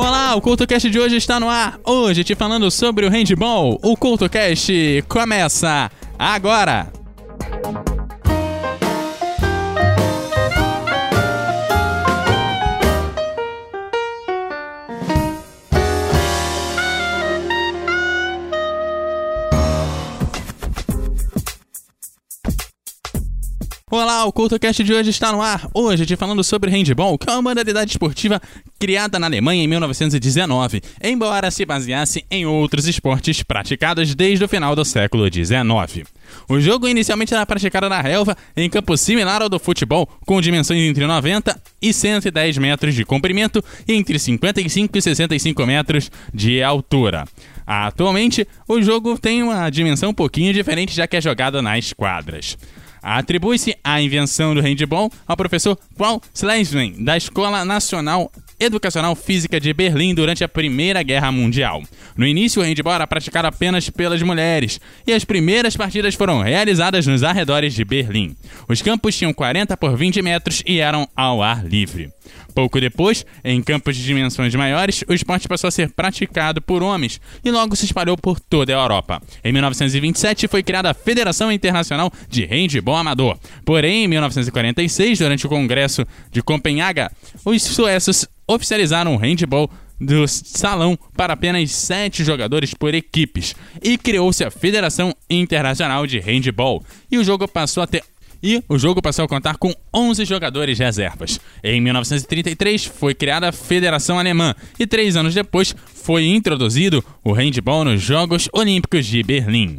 Olá, o CultoCast de hoje está no ar. Hoje te falando sobre o handball. O CultoCast começa agora. Olá, o CultoCast de hoje está no ar. Hoje te falando sobre handball, que é uma modalidade esportiva criada na Alemanha em 1919, embora se baseasse em outros esportes praticados desde o final do século XIX. O jogo inicialmente era praticado na relva, em campo similar ao do futebol, com dimensões entre 90 e 110 metros de comprimento e entre 55 e 65 metros de altura. Atualmente, o jogo tem uma dimensão um pouquinho diferente, já que é jogado nas quadras. Atribui-se a invenção do handball ao professor Paul Schleswig, da Escola Nacional Educacional Física de Berlim durante a Primeira Guerra Mundial. No início, o handball era praticado apenas pelas mulheres, e as primeiras partidas foram realizadas nos arredores de Berlim. Os campos tinham 40 por 20 metros e eram ao ar livre. Pouco depois, em campos de dimensões maiores, o esporte passou a ser praticado por homens e logo se espalhou por toda a Europa. Em 1927 foi criada a Federação Internacional de Handball Amador. Porém, em 1946, durante o Congresso de Copenhaga, os suecos oficializaram o handball do salão para apenas sete jogadores por equipes e criou-se a Federação Internacional de Handball. E o jogo passou a ter e o jogo passou a contar com 11 jogadores reservas. Em 1933 foi criada a Federação Alemã e três anos depois foi introduzido o handball nos Jogos Olímpicos de Berlim.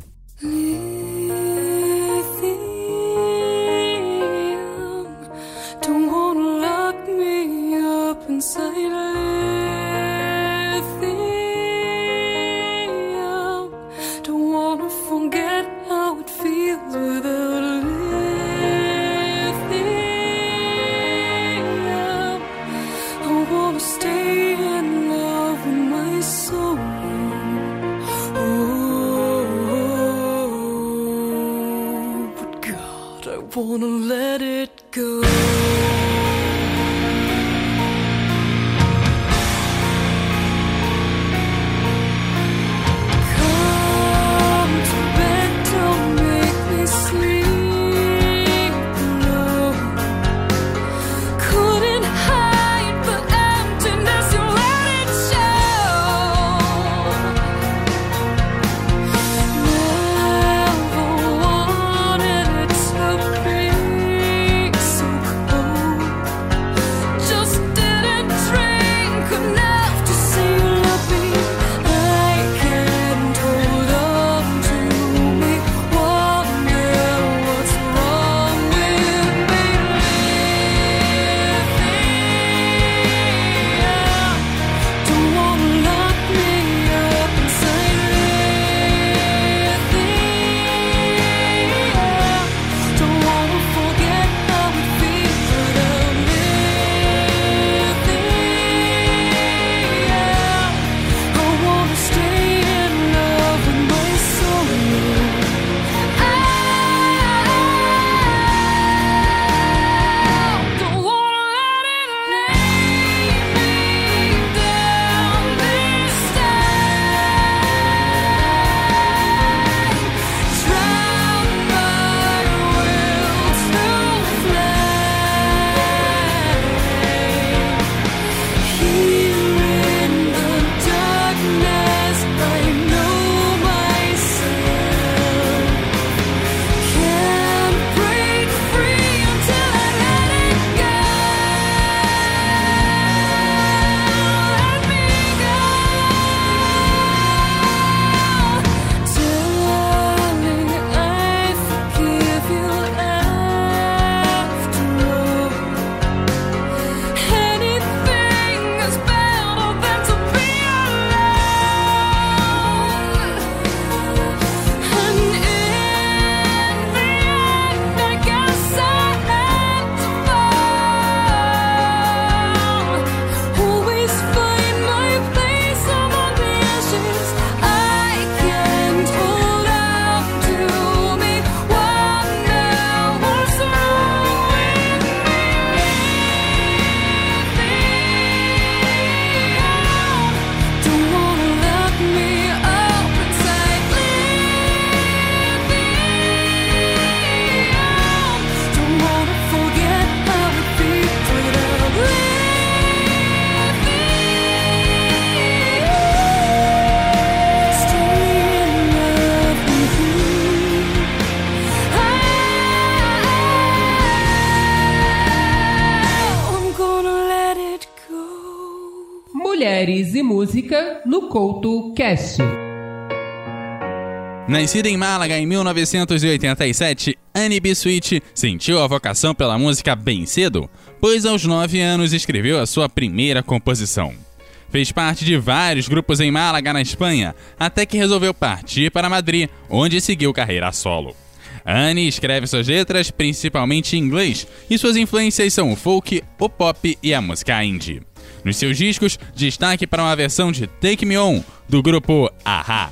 No Couto Cast. Nascida em Málaga em 1987, Annie B. Sweet sentiu a vocação pela música bem cedo, pois aos 9 anos escreveu a sua primeira composição. Fez parte de vários grupos em Málaga, na Espanha, até que resolveu partir para Madrid, onde seguiu carreira solo. Annie escreve suas letras principalmente em inglês, e suas influências são o folk, o pop e a música indie. Nos seus discos, destaque para uma versão de Take Me On, do grupo Aha.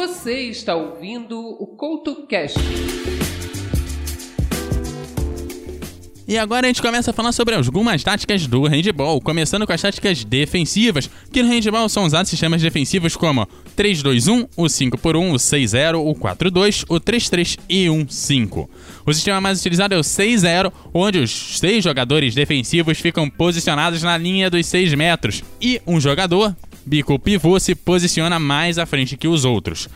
Você está ouvindo o CoutoCast. E agora a gente começa a falar sobre algumas táticas do handball, começando com as táticas defensivas, que no handball são usados sistemas defensivos como 3-2-1, o 5x1, o 6-0, o 4-2, o 3-3 e 1-5. O sistema mais utilizado é o 6-0, onde os seis jogadores defensivos ficam posicionados na linha dos 6 metros e um jogador, bico pivô, se posiciona mais à frente que os outros.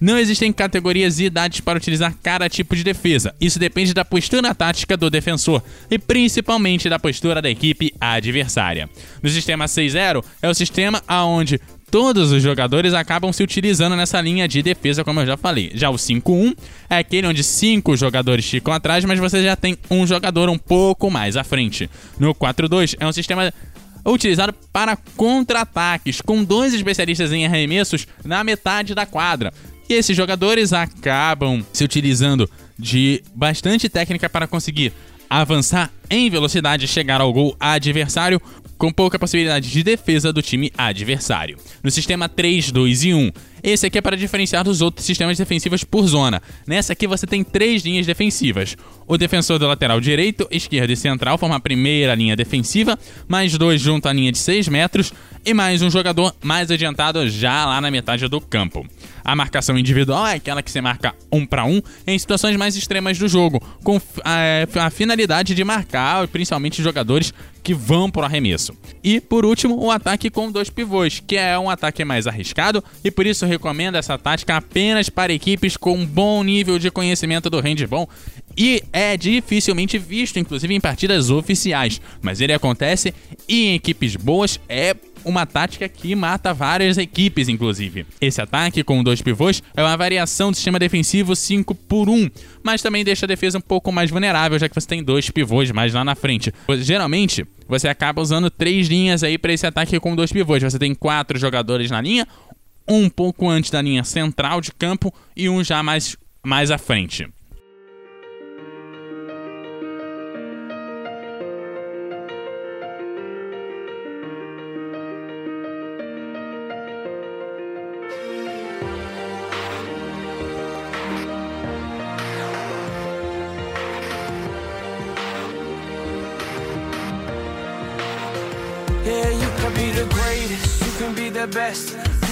Não existem categorias e idades para utilizar cada tipo de defesa. Isso depende da postura tática do defensor e principalmente da postura da equipe adversária. No sistema 6-0 é o sistema onde todos os jogadores acabam se utilizando nessa linha de defesa, como eu já falei. Já o 5-1 é aquele onde cinco jogadores ficam atrás, mas você já tem um jogador um pouco mais à frente. No 4-2 é um sistema utilizado para contra-ataques, com dois especialistas em arremessos na metade da quadra. E esses jogadores acabam se utilizando de bastante técnica para conseguir avançar em velocidade e chegar ao gol adversário, com pouca possibilidade de defesa do time adversário. No sistema 3, 2 e 1, Esse aqui é para diferenciar dos outros sistemas defensivos por zona. Nessa aqui você tem três linhas defensivas. O defensor do lateral direito, esquerdo e central formam a primeira linha defensiva, mais dois junto à linha de 6 metros e mais um jogador mais adiantado já lá na metade do campo. A marcação individual é aquela que se marca um para um em situações mais extremas do jogo, com a, a finalidade de marcar principalmente jogadores que vão para o arremesso. E por último, o ataque com dois pivôs, que é um ataque mais arriscado e por isso recomendo essa tática apenas para equipes com um bom nível de conhecimento do handball e é dificilmente visto, inclusive em partidas oficiais, mas ele acontece e em equipes boas é uma tática que mata várias equipes, inclusive. Esse ataque com dois pivôs é uma variação do sistema defensivo 5 por 1, mas também deixa a defesa um pouco mais vulnerável, já que você tem dois pivôs mais lá na frente. Geralmente, você acaba usando três linhas aí para esse ataque com dois pivôs. Você tem quatro jogadores na linha, um pouco antes da linha central de campo e um já mais, mais à frente. You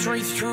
Straight through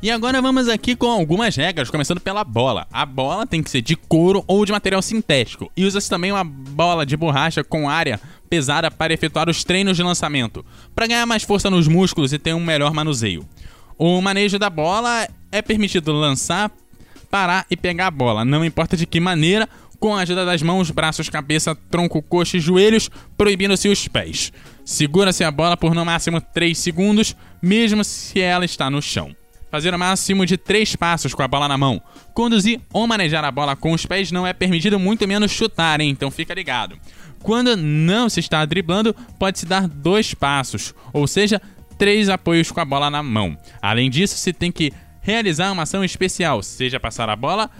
E agora vamos aqui com algumas regras, começando pela bola. A bola tem que ser de couro ou de material sintético. E usa-se também uma bola de borracha com área pesada para efetuar os treinos de lançamento, para ganhar mais força nos músculos e ter um melhor manuseio. O manejo da bola é permitido lançar, parar e pegar a bola, não importa de que maneira, com a ajuda das mãos, braços, cabeça, tronco, coxa e joelhos, proibindo-se os pés. Segura-se a bola por no máximo 3 segundos, mesmo se ela está no chão. Fazer o máximo de 3 passos com a bola na mão. Conduzir ou manejar a bola com os pés não é permitido, muito menos chutar, hein? então fica ligado. Quando não se está driblando, pode-se dar dois passos, ou seja, três apoios com a bola na mão. Além disso, se tem que realizar uma ação especial, seja passar a bola,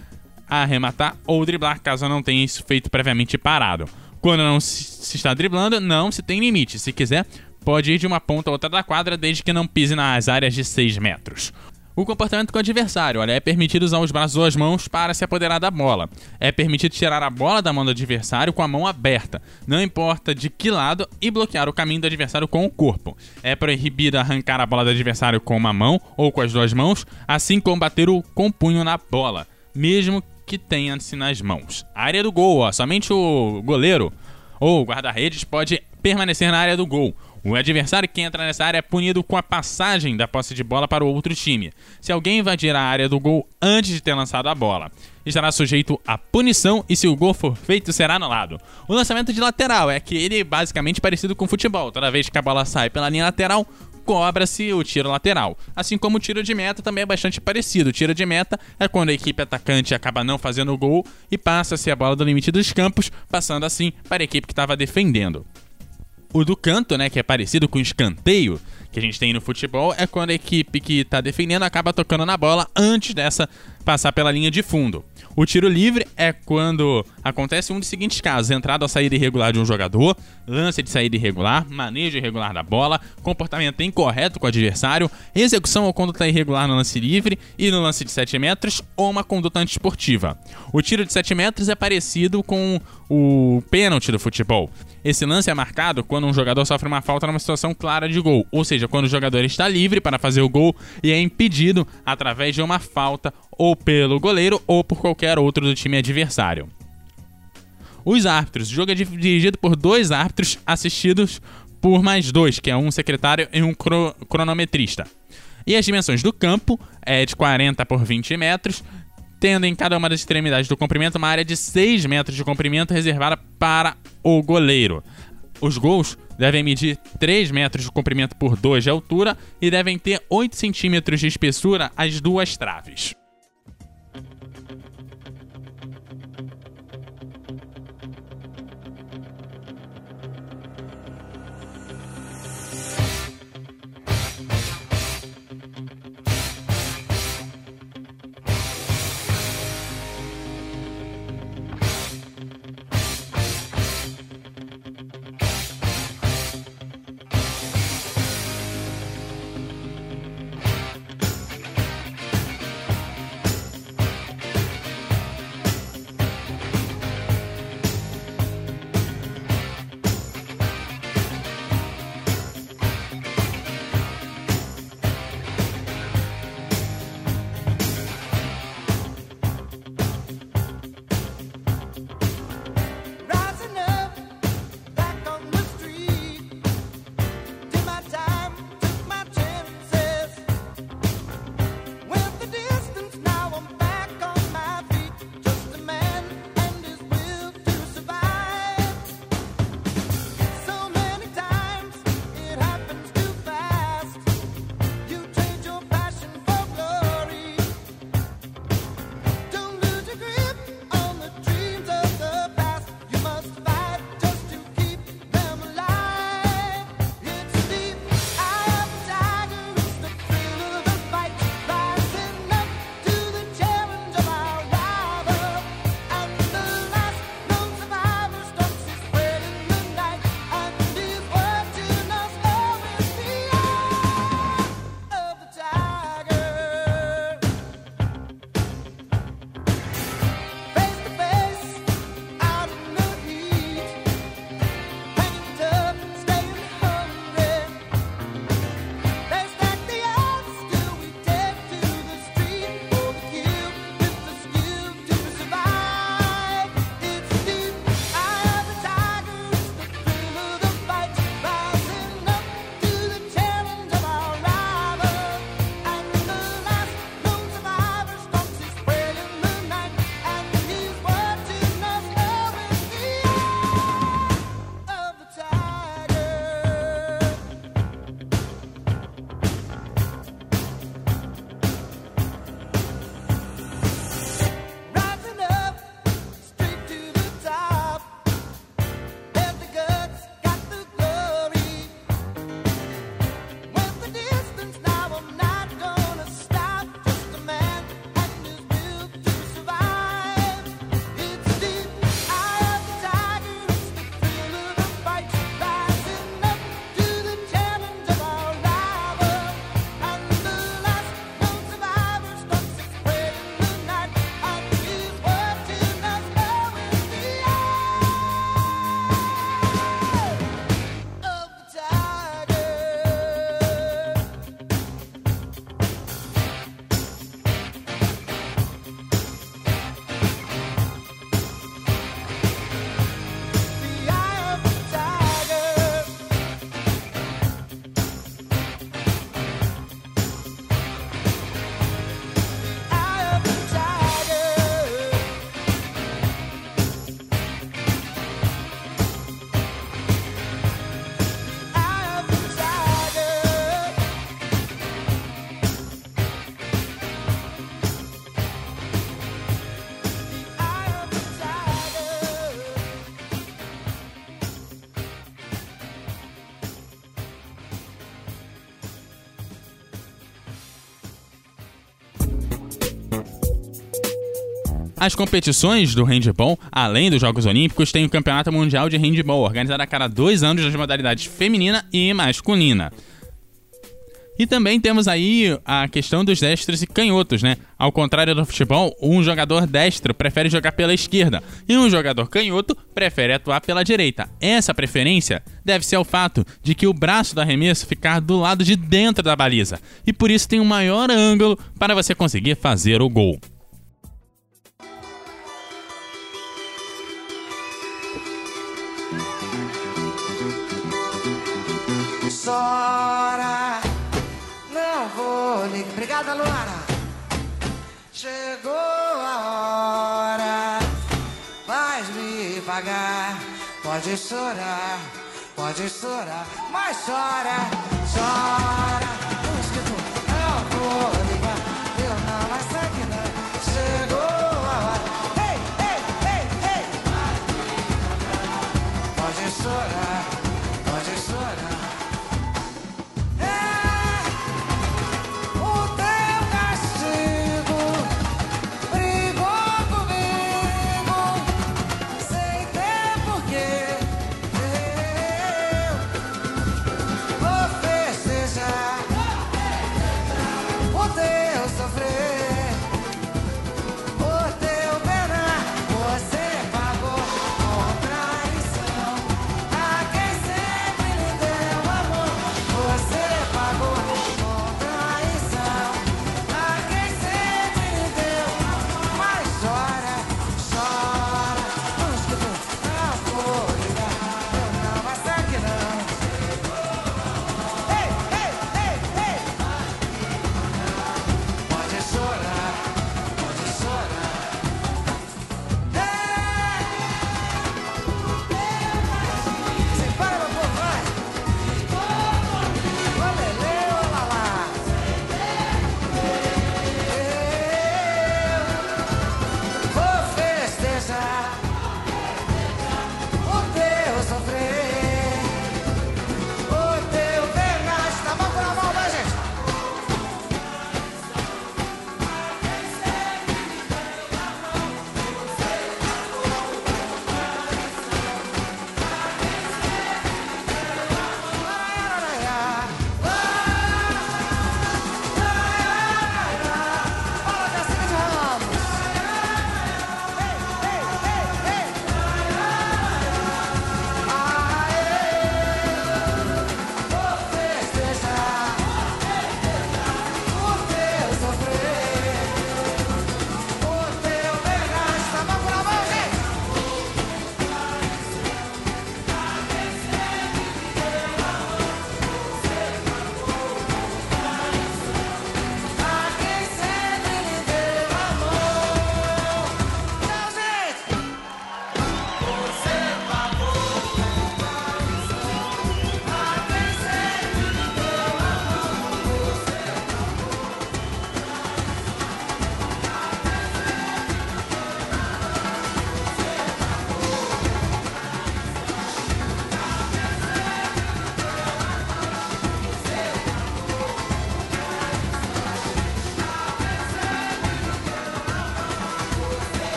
arrematar ou driblar, caso não tenha isso feito previamente parado. Quando não se está driblando, não se tem limite. Se quiser, pode ir de uma ponta a outra da quadra, desde que não pise nas áreas de 6 metros. O comportamento com o adversário, olha, é permitido usar os braços ou as mãos para se apoderar da bola. É permitido tirar a bola da mão do adversário com a mão aberta, não importa de que lado, e bloquear o caminho do adversário com o corpo. É proibido arrancar a bola do adversário com uma mão ou com as duas mãos, assim como bater o com punho na bola, mesmo que tenha-se nas mãos. A área do gol, ó, somente o goleiro ou guarda-redes pode permanecer na área do gol. O adversário que entra nessa área é punido com a passagem da posse de bola para o outro time. Se alguém invadir a área do gol antes de ter lançado a bola, estará sujeito à punição e se o gol for feito, será anulado. O lançamento de lateral é aquele basicamente parecido com futebol. Toda vez que a bola sai pela linha lateral, cobra-se o tiro lateral. Assim como o tiro de meta também é bastante parecido. O tiro de meta é quando a equipe atacante acaba não fazendo o gol e passa-se a bola do limite dos campos, passando assim para a equipe que estava defendendo. O do canto, né, que é parecido com o escanteio que a gente tem no futebol, é quando a equipe que está defendendo acaba tocando na bola antes dessa passar pela linha de fundo. O tiro livre é quando acontece um dos seguintes casos: entrada ou saída irregular de um jogador, lance de saída irregular, manejo irregular da bola, comportamento incorreto com o adversário, execução ou conduta irregular no lance livre e no lance de 7 metros ou uma conduta antiesportiva. O tiro de 7 metros é parecido com o pênalti do futebol. Esse lance é marcado quando um jogador sofre uma falta numa situação clara de gol, ou seja, quando o jogador está livre para fazer o gol e é impedido através de uma falta ou pelo goleiro ou por qualquer outro do time adversário. Os árbitros. O jogo é dirigido por dois árbitros assistidos por mais dois, que é um secretário e um cro cronometrista. E as dimensões do campo é de 40 por 20 metros, tendo em cada uma das extremidades do comprimento uma área de 6 metros de comprimento reservada para o goleiro. Os gols devem medir 3 metros de comprimento por 2 de altura e devem ter 8 centímetros de espessura as duas traves. As competições do handball, além dos Jogos Olímpicos, tem o Campeonato Mundial de Handball, organizado a cada dois anos nas modalidades feminina e masculina. E também temos aí a questão dos destros e canhotos, né? Ao contrário do futebol, um jogador destro prefere jogar pela esquerda e um jogador canhoto prefere atuar pela direita. Essa preferência deve ser ao fato de que o braço do arremesso ficar do lado de dentro da baliza e por isso tem um maior ângulo para você conseguir fazer o gol. Sora, não vou ligar. Obrigada, Luara. Chegou a hora, vais me pagar. Pode chorar, pode chorar, mas chora, chora. Não vou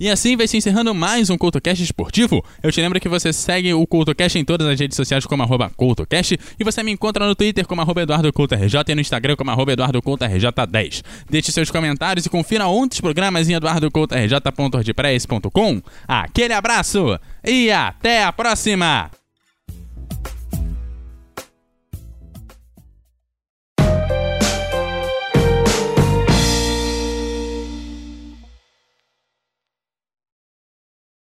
E assim vai se encerrando mais um CoutoCast esportivo. Eu te lembro que você segue o CoutoCast em todas as redes sociais como arroba CoutoCast e você me encontra no Twitter como arroba EduardoCoutoRJ e no Instagram como arroba EduardoCoutoRJ10. Deixe seus comentários e confira outros programas em eduardocoutorj.wordpress.com. Aquele abraço e até a próxima!